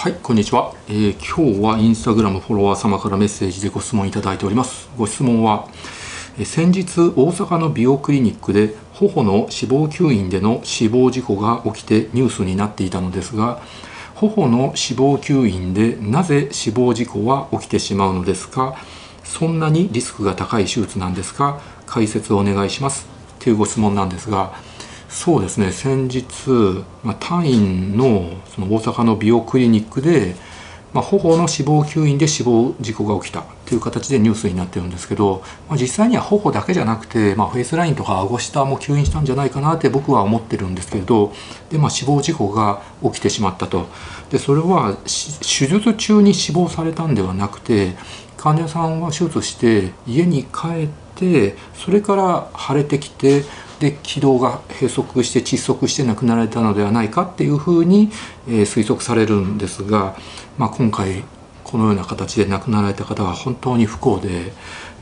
はいこんにちは、えー、今日はインスタグラムフォロワー様からメッセージでご質問いただいております。ご質問は、えー、先日大阪の美容クリニックで頬の脂肪吸引での死亡事故が起きてニュースになっていたのですが頬の脂肪吸引でなぜ死亡事故は起きてしまうのですか？そんなにリスクが高い手術なんですか？解説をお願いします。というご質問なんですがそうですね。先日、まあ、タインのその大阪の美容クリニックで、まあ、頬の脂肪吸引で死亡事故が起きたという形でニュースになってるんですけど、まあ、実際には頬だけじゃなくて、まあ、フェイスラインとか顎下も吸引したんじゃないかなって僕は思ってるんですけれどで、まあ、死亡事故が起きてしまったと。でそれは手術中に死亡されたんではなくて患者さんは手術して家に帰ってそれから腫れてきてで気道が閉塞して窒息して亡くなられたのではないかっていうふうに、えー、推測されるんですが、まあ、今回このような形で亡くなられた方は本当に不幸で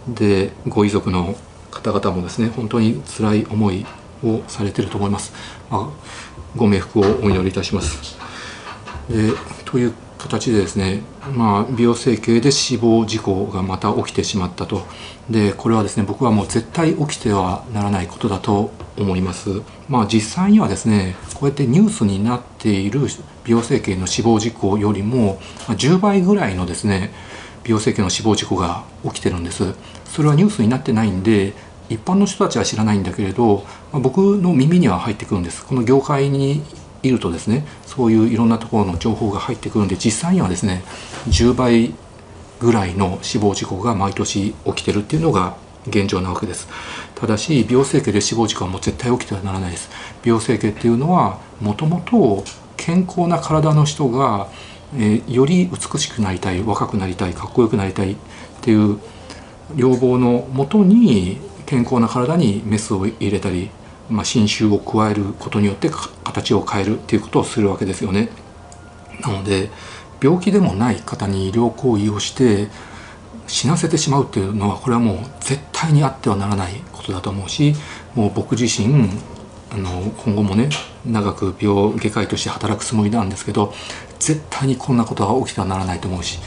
でご遺族の方々もですね本当に辛い思いをされてると思います。まあ、ご冥福をお祈りいたします。でという形でですね、まあ、美容整形で死亡事故がまた起きてしまったとでこれはですね僕はもう絶対起きてはならないことだと思います。まあ実際にはですねこうやってニュースになっている美容整形の死亡事故よりも10倍ぐらいのですね美容整形の死亡事故が起きてるんです。それはニュースになってないんで一般の人たちは知らないんだけれどま僕の耳には入ってくるんです。この業界にいるとですねそういういろんなところの情報が入ってくるんで実際にはですね10倍ぐらいの死亡事故が毎年起きてるっていうのが現状なわけですただし美容整形で死亡事故はもう絶対起きてはならないです美容整形っていうのはもともと健康な体の人が、えー、より美しくなりたい若くなりたいかっこよくなりたいっていう要望のもとに健康な体にメスを入れたりまあ、侵襲を加えることによって形を変えるっていうことをするわけですよね。なので病気でもない方に医療行為をして死なせてしまうっていうのはこれはもう絶対にあってはならないことだと思うしもう僕自身あの今後もね長く病外科医として働くつもりなんですけど絶対にこんなことが起きてはならないと思うし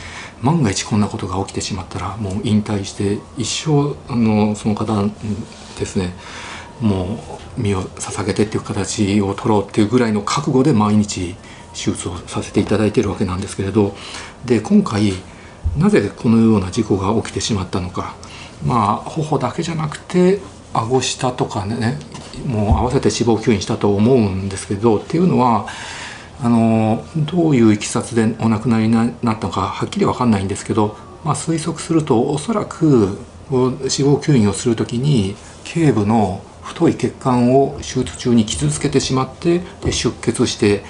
万が一こんなことが起きてしまったらもう引退して一生あのその方ですねもう身を捧げてっていう形を取ろうっていうぐらいの覚悟で毎日手術をさせていただいているわけなんですけれどで今回なぜこのような事故が起きてしまったのか。まあ頬だけじゃなくて顎下とかねもう合わせて脂肪吸引したと思うんですけどっていうのはあのどういういきさつでお亡くなりになったのかはっきり分かんないんですけど、まあ、推測するとおそらく脂肪吸引をする時に頸部の太い血管を手術中に傷つけてしまってで出血して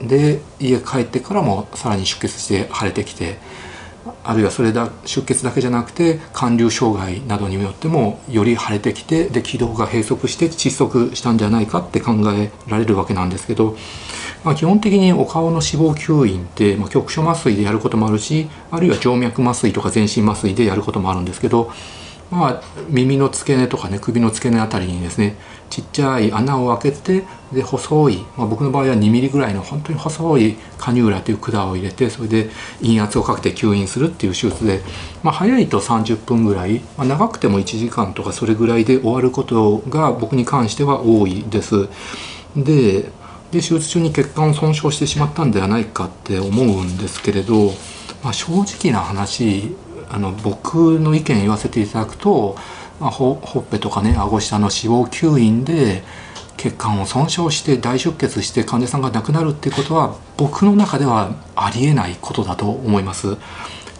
で家帰ってからもさらに出血して腫れてきてあるいはそれだ出血だけじゃなくて寒流障害などによってもより腫れてきてで気道が閉塞して窒息したんじゃないかって考えられるわけなんですけど、まあ、基本的にお顔の脂肪吸引って、まあ、局所麻酔でやることもあるしあるいは静脈麻酔とか全身麻酔でやることもあるんですけどまあ、耳の付け根とかね首の付け根あたりにですねちっちゃい穴を開けてで細い、まあ、僕の場合は2ミリぐらいの本当に細いカニューラという管を入れてそれで陰圧をかけて吸引するっていう手術で、まあ、早いと30分ぐらい、まあ、長くても1時間とかそれぐらいで終わることが僕に関しては多いです。でで手術中に血管を損傷してしまったんではないかって思うんですけれど、まあ、正直な話あの僕の意見言わせていただくと、まあ、ほほっぺとかね顎下の脂肪吸引で血管を損傷して大出血して患者さんが亡くなるっていうことは僕の中ではありえないことだと思います。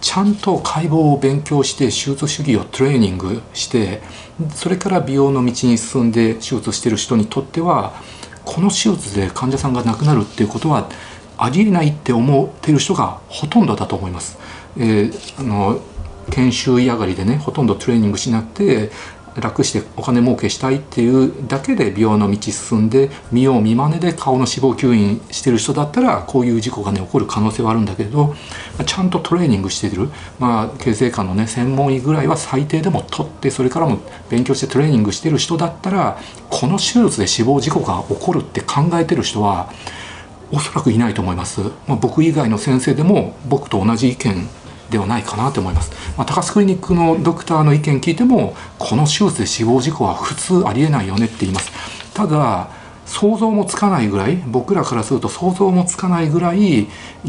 ちゃんと解剖を勉強して手術主義をトレーニングしてそれから美容の道に進んで手術してる人にとってはこの手術で患者さんが亡くなるっていうことはありえないって思っている人がほとんどだと思います。えー、あの研修医上がりでねほとんどトレーニングしなくて楽してお金儲けしたいっていうだけで美容の道進んで見よう見まねで顔の脂肪吸引してる人だったらこういう事故がね起こる可能性はあるんだけどちゃんとトレーニングしてる、まあ、形成科のね専門医ぐらいは最低でも取ってそれからも勉強してトレーニングしてる人だったらこの手術で死亡事故が起こるって考えてる人はおそらくいないと思います、まあ、僕以外の先生でも僕と同じ意見ではないかなと思います、まあ、高須クリニックのドクターの意見聞いてもこの手術で死亡事故は普通ありえないよねって言います。ただ想像もつかないぐらい僕らからすると想像もつかないぐらい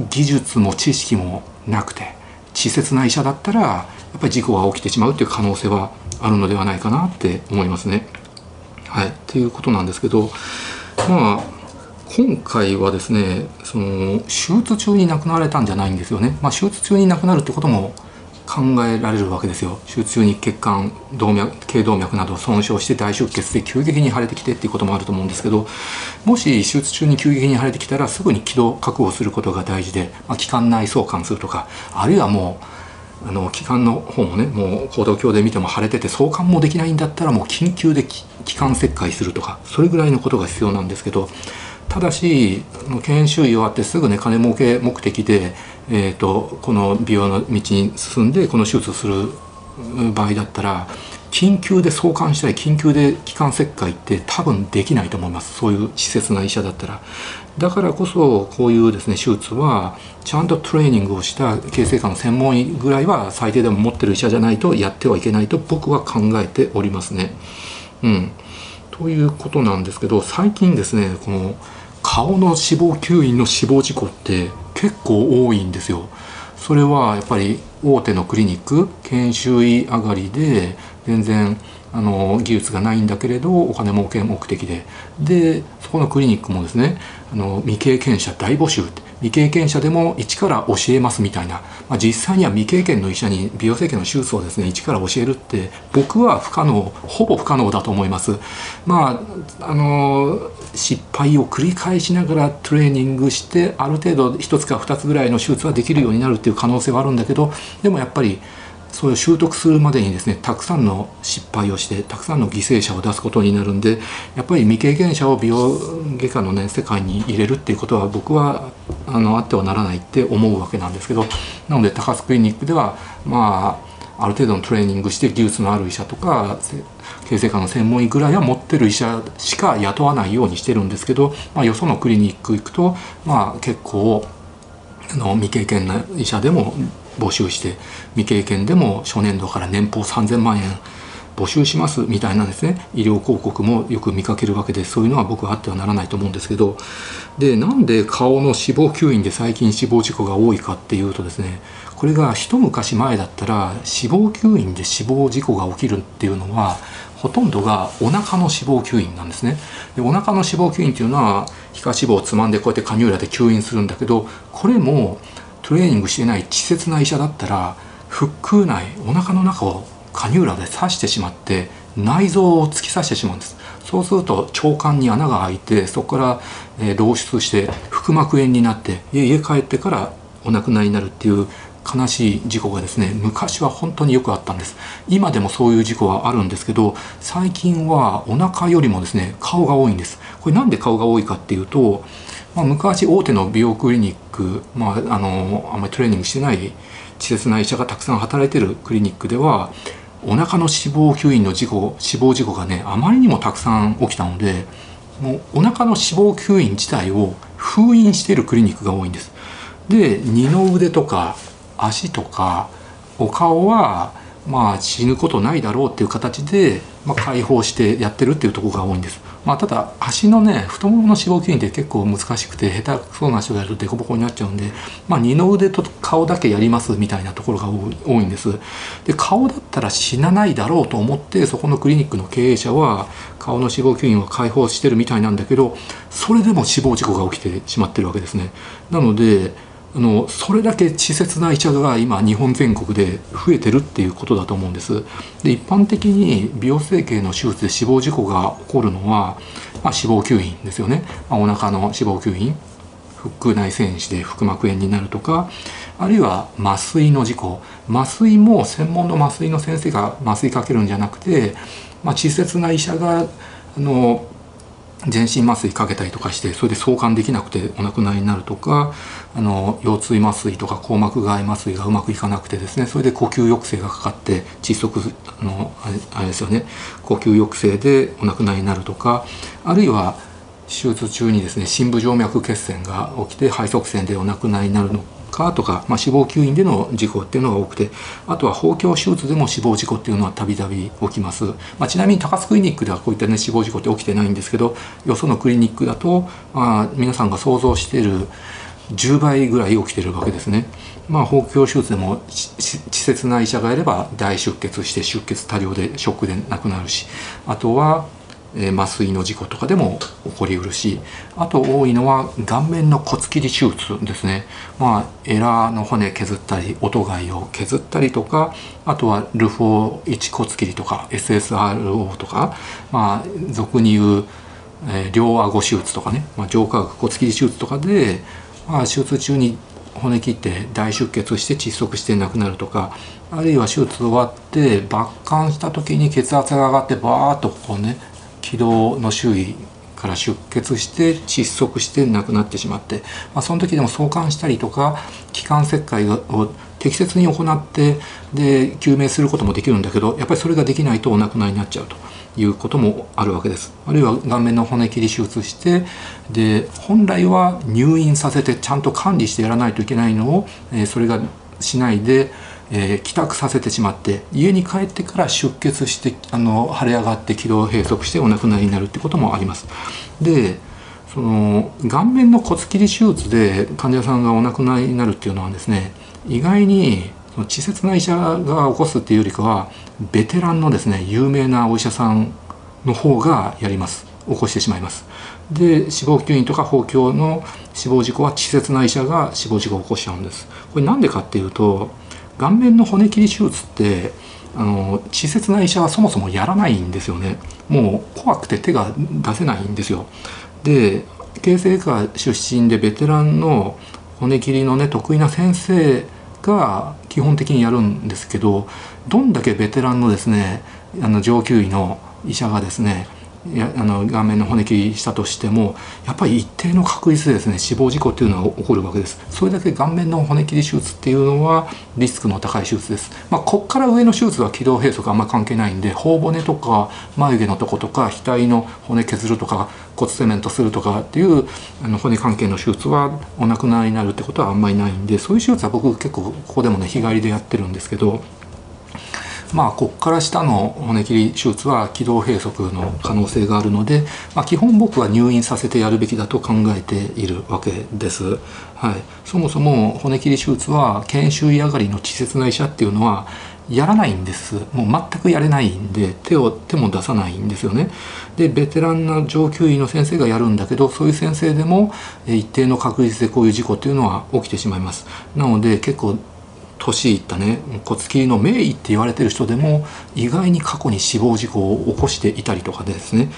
技術も知識もなくて稚拙な医者だったらやっぱり事故が起きてしまうという可能性はあるのではないかなって思いますね。はい、っていうことなんですけどまあ今回はですねその手術中に亡くなられたんじゃないんですよね。まあ、手術中に亡くなるってことも考えられるわけですよ手術中に血管動脈頸動脈など損傷して大出血で急激に腫れてきてっていうこともあると思うんですけどもし手術中に急激に腫れてきたらすぐに気道確保することが大事で、まあ、気管内相関するとかあるいはもうあの気管の方もねもう行動鏡で見ても腫れてて相関もできないんだったらもう緊急で気管切開するとかそれぐらいのことが必要なんですけどただし研修医終わってすぐね金儲け目的でえーと、この美容の道に進んでこの手術をする場合だったら緊急で送還したり緊急で気管切開って多分できないと思います。そういう施設な医者だったら。だからこそこういうですね手術はちゃんとトレーニングをした形成科の専門医ぐらいは最低でも持ってる医者じゃないとやってはいけないと僕は考えておりますね。うん、ということなんですけど最近ですねこの顔の脂肪吸引の死亡事故って結構多いんですよ。それはやっぱり大手のクリニック研修医上がりで全然あの技術がないんだけれどお金儲け目的ででそこのクリニックもですねあの未経験者大募集って未経験者でも一から教えますみたいな、まあ、実際には未経験の医者に美容整形の手術をですね一から教えるって僕は不可能ほぼ不可能だと思います。まああの失敗を繰り返しながらトレーニングしてある程度1つか2つぐらいの手術はできるようになるっていう可能性はあるんだけどでもやっぱりそれを習得するまでにですねたくさんの失敗をしてたくさんの犠牲者を出すことになるんでやっぱり未経験者を美容外科のね世界に入れるっていうことは僕はあのあってはならないって思うわけなんですけどなので高須クリニックではまあある程度のトレーニングして技術のある医者とか形成科の専門医ぐらいは持ってる医者しか雇わないようにしてるんですけど、まあ、よそのクリニック行くと、まあ、結構あの未経験な医者でも募集して未経験でも初年度から年俸3000万円募集しますみたいなですね。医療広告もよく見かけるわけでそういうのは僕はあってはならないと思うんですけど。でなんで顔の死亡吸引で最近死亡事故が多いかっていうとですねこれが一昔前だったら死亡吸引で死亡事故が起きるっていうのはほとんどがお腹の脂肪吸引なんですね。でお腹の脂肪吸引っていうのは皮下脂肪をつまんでこうやってカニューラで吸引するんだけどこれもトレーニングしてない稚拙な医者だったら腹腔内お腹の中をカニューラで刺してしまって内臓を突き刺してしまうんです。そうすると腸管に穴が開いてそこから、えー、漏出して腹膜炎になって家帰ってからお亡くなりになるっていう悲しい事故がですね昔は本当によくあったんです今でもそういう事故はあるんですけど最近はお腹よりもですね顔が多いんですこれなんで顔が多いかっていうとまあ、昔大手の美容クリニック、まあ、あのあんまりトレーニングしてない稚拙な医者がたくさん働いてるクリニックではお腹の脂肪吸引の事故死亡事故がねあまりにもたくさん起きたのでもうお腹の脂肪吸引自体を封印しているクリニックが多いんです。で二の腕とか足とかお顔はまあ死ぬことないだろうっていう形で、まあ、解放してやってるっていうところが多いんです。まあ、ただ足のね太ももの脂肪吸引って結構難しくて下手くそな人がやると凸凹になっちゃうんで、まあ、二の腕と顔だけやりますみたいなところが多いんですで顔だったら死なないだろうと思ってそこのクリニックの経営者は顔の脂肪吸引を解放してるみたいなんだけどそれでも死亡事故が起きてしまってるわけですねなのであのそれだけ稚拙な医者が今日本全国で増えてるっていうことだと思うんです。で一般的に美容整形の手術で死亡事故が起こるのは、まあ、脂肪吸引ですよね、まあ、お腹の脂肪吸引腹腔内栓死で腹膜炎になるとかあるいは麻酔の事故。麻酔も専門の麻酔の先生が麻酔かけるんじゃなくて、まあ、稚拙な医者があの全身麻酔かけたりとかしてそれで送還できなくてお亡くなりになるとかあの腰椎麻酔とか硬膜外麻酔がうまくいかなくてですねそれで呼吸抑制がかかって窒息あのあれですよね呼吸抑制でお亡くなりになるとかあるいは手術中にですね深部静脈血栓が起きて肺塞栓でお亡くなりになるのかとか、まあ、死亡吸引での事故っていうのが多くてあとは包協手術でも死亡事故っていうのはたびたび起きます、まあ、ちなみに高須クリニックではこういった、ね、死亡事故って起きてないんですけどよそのクリニックだと、あ、皆さんが想像している10倍ぐらい起きてるわけですね。まあ、包協手術でも稚拙な医者がいれば大出血して出血多量でショックで亡くなるしあとはえ麻酔の事故とかでも起こりうるしあと多いのは顔面の骨切り手術ですね。まあエラーの骨削ったり音貝を削ったりとかあとはルフォー1骨切りとか SSRO とかまあ俗に言う、えー、両顎手術とかね、まあ、上下骨切り手術とかで、まあ、手術中に骨切って大出血して窒息して亡くなるとかあるいは手術終わって抜管した時に血圧が上がってバーッとこうね気道の周囲から出血して窒息して亡くなってしまって、まあ、その時でも送還したりとか気管切開を適切に行ってで救命することもできるんだけどやっぱりそれができないとお亡くなりになっちゃうということもあるわけです。あるいは顔面の骨切り手術してで本来は入院させてちゃんと管理してやらないといけないのを、えー、それがしないでえー、帰宅させてしまって家に帰ってから出血してあの腫れ上がって気道閉塞してお亡くなりになるってこともあります。でその顔面の骨切り手術で患者さんがお亡くなりになるっていうのはですね意外に稚拙な医者が起こすっていうよりかはベテランのですね有名なお医者さんの方がやります。起こしてしまいます。で死亡吸引とか包協の死亡事故は稚拙な医者が死亡事故を起こしちゃうんです。これなんでかっていうと顔面の骨切り手術ってあの稚拙な医者はそもそもやらないんですよね。もう怖くて手が出せないんですよ。で形成科出身でベテランの骨切りのね得意な先生が基本的にやるんですけどどんだけベテランのですねあの上級医の医者がですねやあの顔面の骨切りしたとしてもやっぱり一定の確率でですね死亡事故っていうのは起こるわけです。それだけ顔面の骨切り手術っていうのはリスクの高い手術です。まあこっから上の手術は気道閉塞あんま関係ないんで頬骨とか眉毛のとことか額の骨削るとか骨セメントするとかっていうあの骨関係の手術はお亡くなりになるってことはあんまりないんでそういう手術は僕結構ここでもね日帰りでやってるんですけどまあ、ここから下の骨切り手術は気道閉塞の可能性があるので、まあ、基本僕は入院させてやるべきだと考えているわけです。はい、そもそも骨切り手術は研修医上がりの稚拙な医者っていうのはやらないんです。もう全くやれないんで手を手も出さないんですよね。でベテランな上級医の先生がやるんだけどそういう先生でも一定の確率でこういう事故っていうのは起きてしまいます。なので結構年いったね骨切りの名医って言われてる人でも意外に過去に死亡事故を起こしていたりとかでですね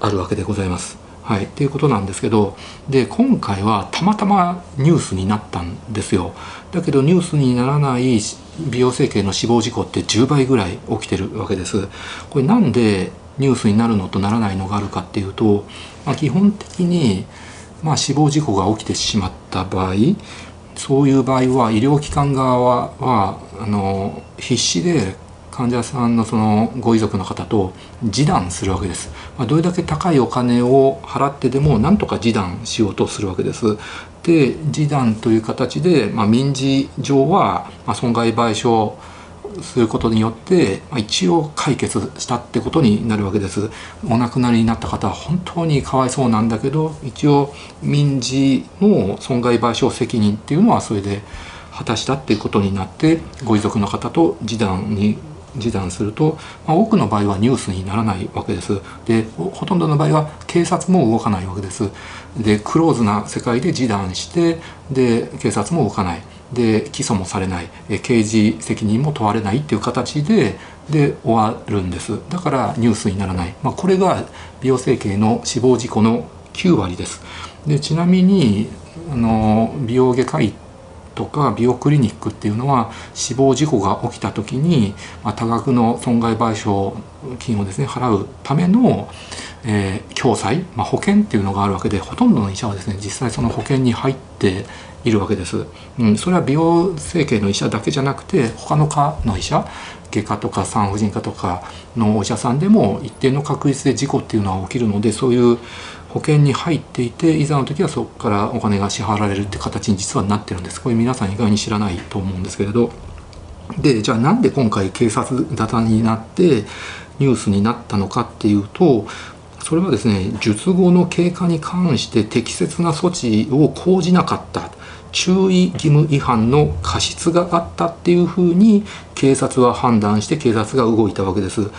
あるわけでございます。はい、っていうことなんですけどで今回はたまたまニュースになったんですよ。だけどニュースにならない美容整形の死亡事故って10倍ぐらい起きてるわけです。これなんでニュースになるのとならないのがあるかっていうと、まあ、基本的に、まあ、死亡事故が起きてしまった場合そういう場合は医療機関側ははあの必死で患者さんのそのご遺族の方と示談するわけです、まあ、どれだけ高いお金を払ってでもなんとか示談しようとするわけです。で示談という形で、まあ、民事上は、ま損害賠償することによって、まあ、一応解決したってことになるわけです。お亡くなりになった方は本当にかわいそうなんだけど一応民事の損害賠償責任っていうのはそれで果たしたっていうことになってご遺族の方と示談に示談すると、まあ、多くの場合はニュースにならないわけです。でほとんどの場合は警察も動かないわけです。でクローズな世界で示談してで警察も動かない。で起訴もされない。刑事責任も問われないっていう形でで終わるんです。だからニュースにならない、まあ、これが美容整形の死亡事故の9割です。でちなみにあの美容外科医とか美容クリニックっていうのは死亡事故が起きた時に、まあ、多額の損害賠償金をですね払うための、えー、共済、まあ、保険っていうのがあるわけでほとんどの医者はですね実際その保険に入っているわけです、うん、それは美容整形の医者だけじゃなくて他の科の医者外科とか産婦人科とかのお医者さんでも一定の確率で事故っていうのは起きるのでそういう保険に入っていていざの時はそこからお金が支払われるって形に実はなってるんです。これ皆さん意外に知らないと思うんですけれど。でじゃあなんで今回警察沙汰になってニュースになったのかっていうとそれはですね術後の経過に関して適切な措置を講じなかった。注意義務違反の過失があったっていうふうに警察は判断して警察が動いたわけです。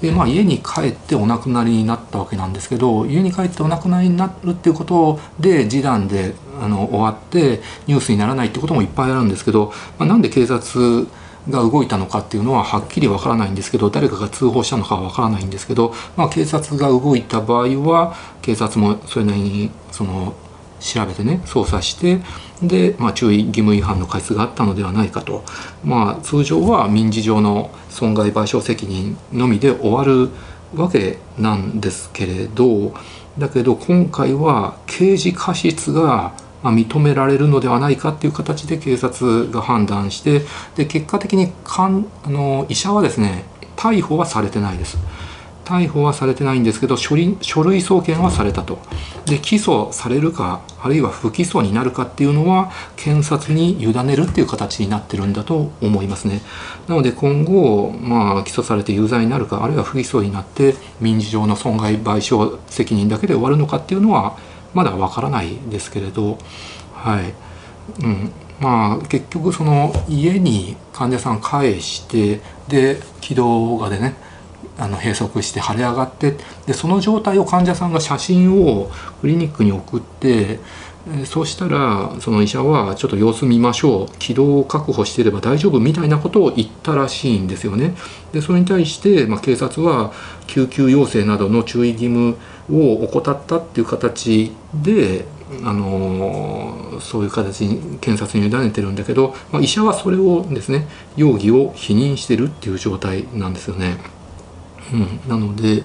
でまあ家に帰ってお亡くなりになったわけなんですけど家に帰ってお亡くなりになるっていうことで示談であの終わってニュースにならないってこともいっぱいあるんですけど、まあ、なんで警察が動いたのかっていうのははっきりわからないんですけど誰かが通報したのかはわからないんですけど、まあ、警察が動いた場合は警察もそれなりにその調べてね捜査してで、まあ、注意義務違反の過失があったのではないかと、まあ、通常は民事上の損害賠償責任のみで終わるわけなんですけれどだけど今回は刑事過失が認められるのではないかっていう形で警察が判断してで結果的にかんあの医者はですね逮捕はされてないです。逮捕はされてないんですけど書類書類送検はされたと。で起訴されるかあるいは不起訴になるかっていうのは検察に委ねるっていう形になってるんだと思いますね。なので今後、まあ、起訴されて有罪になるかあるいは不起訴になって民事上の損害賠償責任だけで終わるのかっていうのはまだわからないですけれどはい。うん。まあ結局その家に患者さん返してで気道がでねあの閉塞して腫れ上がってでその状態を患者さんが写真をクリニックに送ってそうしたらその医者はちょっと様子見ましょう気道を確保していれば大丈夫みたいなことを言ったらしいんですよね。でそれに対して、まあ、警察は救急要請などの注意義務を怠ったっていう形であのそういう形に検察に委ねてるんだけど、まあ、医者はそれをですね容疑を否認してるっていう状態なんですよね。うん、なので、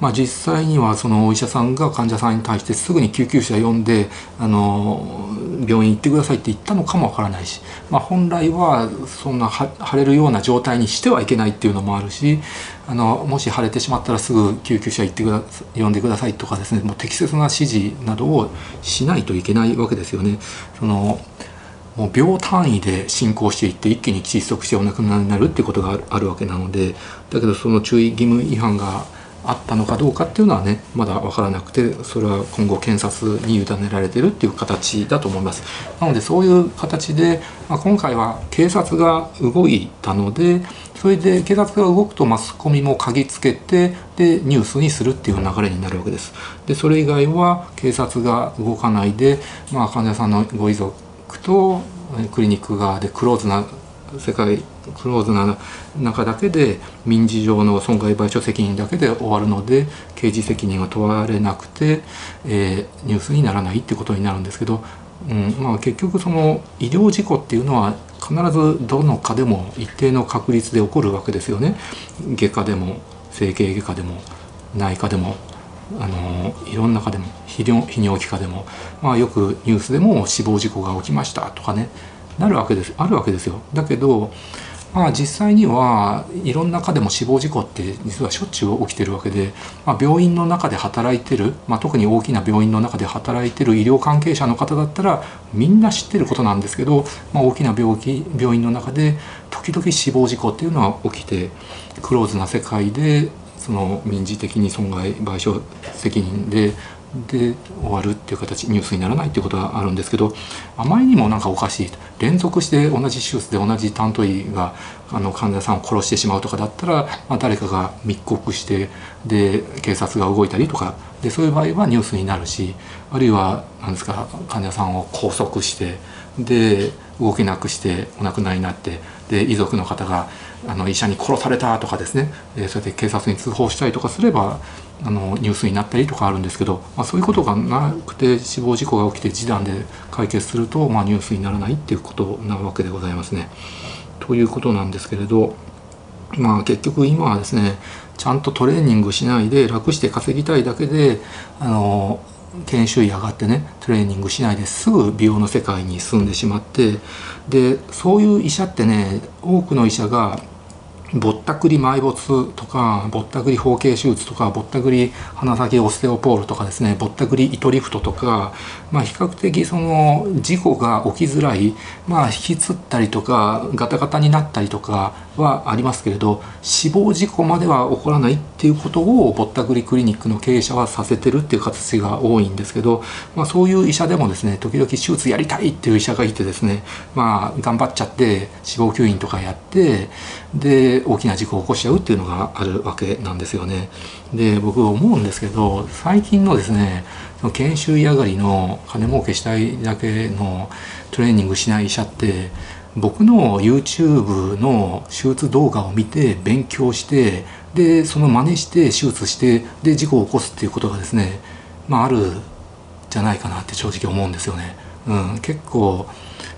まあ、実際にはそのお医者さんが患者さんに対してすぐに救急車呼んであの病院行ってくださいって言ったのかもわからないし、まあ、本来はそんな腫れるような状態にしてはいけないっていうのもあるしあのもし腫れてしまったらすぐ救急車行ってくだ呼んでくださいとかですねもう適切な指示などをしないといけないわけですよね。そのもう秒単位で進行していって一気に窒息してお亡くなりになるっていうことがあるわけなのでだけどその注意義務違反があったのかどうかっていうのはねまだ分からなくてそれは今後検察に委ねられてるっていう形だと思います。なのでそういう形で、まあ、今回は警察が動いたのでそれで警察が動くとマスコミも嗅ぎつけてでニュースにするっていう流れになるわけです。でそれ以外は警察が動かないで、まあ、患者さんのご遺族とクリニック側でクローズな世界クローズな中だけで民事上の損害賠償責任だけで終わるので刑事責任は問われなくて、えー、ニュースにならないってことになるんですけど、うんまあ、結局その医療事故っていうのは必ずどの科でも一定の確率で起こるわけですよね。外科でも整形外科でも内科でもあのいろんな科でも泌尿器科でも、まあ、よくニュースでも死亡事故が起きましたとかねなるわけですあるわけですよ。だけどまあ、実際にはいろんな科でも死亡事故って実はしょっちゅう起きてるわけで、まあ、病院の中で働いてる、まあ、特に大きな病院の中で働いてる医療関係者の方だったらみんな知ってることなんですけど、まあ、大きな病気病院の中で時々死亡事故っていうのは起きてクローズな世界でその民事的に損害賠償責任でで終わるっていう形ニュースにならないっていうことはあるんですけどあまりにもなんかおかしい連続して同じ手術で同じ担当医があの患者さんを殺してしまうとかだったら、まあ、誰かが密告してで警察が動いたりとかでそういう場合はニュースになるしあるいは何ですか患者さんを拘束してで動けなくしてお亡くなりになってで遺族の方があの医者に殺されたとかですね、えそうやって警察に通報したりとかすればあのニュースになったりとかあるんですけど、まあ、そういうことがなくて死亡事故が起きて示談で解決すると、まあ、ニュースにならないっていうことなわけでございますね。ということなんですけれど、まあ、結局今はですねちゃんとトレーニングしないで楽して稼ぎたいだけであの研修医上がってねトレーニングしないですぐ美容の世界に進んでしまってでそういう医者ってね多くの医者がぼったくり埋没とかぼったくり包茎手術とかぼったくり鼻先オステオポールとかですねぼったくり糸リフトとか、まあ、比較的その事故が起きづらい、まあ、引きつったりとかガタガタになったりとかはありますけれど死亡事故までは起こらないっていうことをぼったくりクリニックの経営者はさせてるっていう形が多いんですけど、まあ、そういう医者でもですね時々手術やりたいっていう医者がいてですねまあ頑張っちゃって死亡吸引とかやってで大きな事故を起こしちゃうっていうのがあるわけなんですよね。で僕思うんですけど最近のですね研修医上がりの金儲けしたいだけのトレーニングしない医者って僕の YouTube の手術動画を見て勉強してでその真似して手術してで事故を起こすっていうことがですねまああるじゃないかなって正直思うんですよね。うん、結構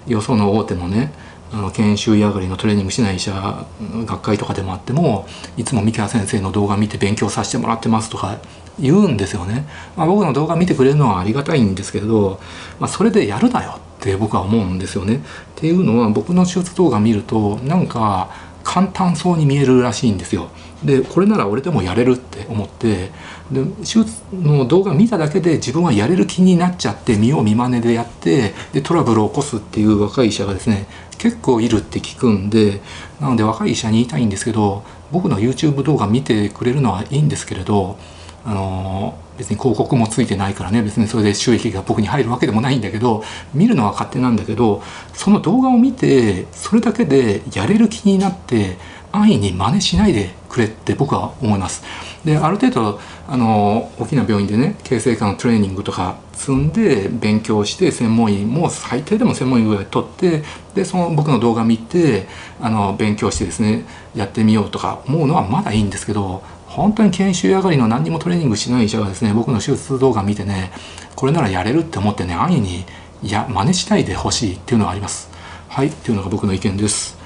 よその大手のねあの研修医上がりのトレーニングしない医者学会とかでもあってもいつも三木先生の動画見て勉強させてもらってますとか言うんですよね、まあ、僕の動画見てくれるのはありがたいんですけれど、まあ、それでやるなよって僕は思うんですよね。っていうのは僕の手術動画見るとなんか簡単そうに見えるらしいんですよ。でこれなら俺でもやれるって思ってで手術の動画見ただけで自分はやれる気になっちゃって見よう見まねでやってでトラブルを起こすっていう若い医者がですね結構いるって聞くんでなので若い医者に言いたいんですけど僕の YouTube 動画見てくれるのはいいんですけれどあの別に広告もついてないからね別にそれで収益が僕に入るわけでもないんだけど見るのは勝手なんだけどその動画を見てそれだけでやれる気になって安易に真似しないでくれって僕は思います。である程度あの大きな病院でね形成科のトレーニングとか積んで勉強して専門医も最低でも専門医ぐらい取ってでその僕の動画見てあの勉強してですねやってみようとか思うのはまだいいんですけど本当に研修上がりの何にもトレーニングしない医者がですね僕の手術動画見てねこれならやれるって思ってね安易にいや真似しないでほしいっていうのはあります。はいっていうのが僕の意見です。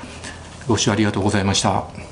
ご視聴ありがとうございました。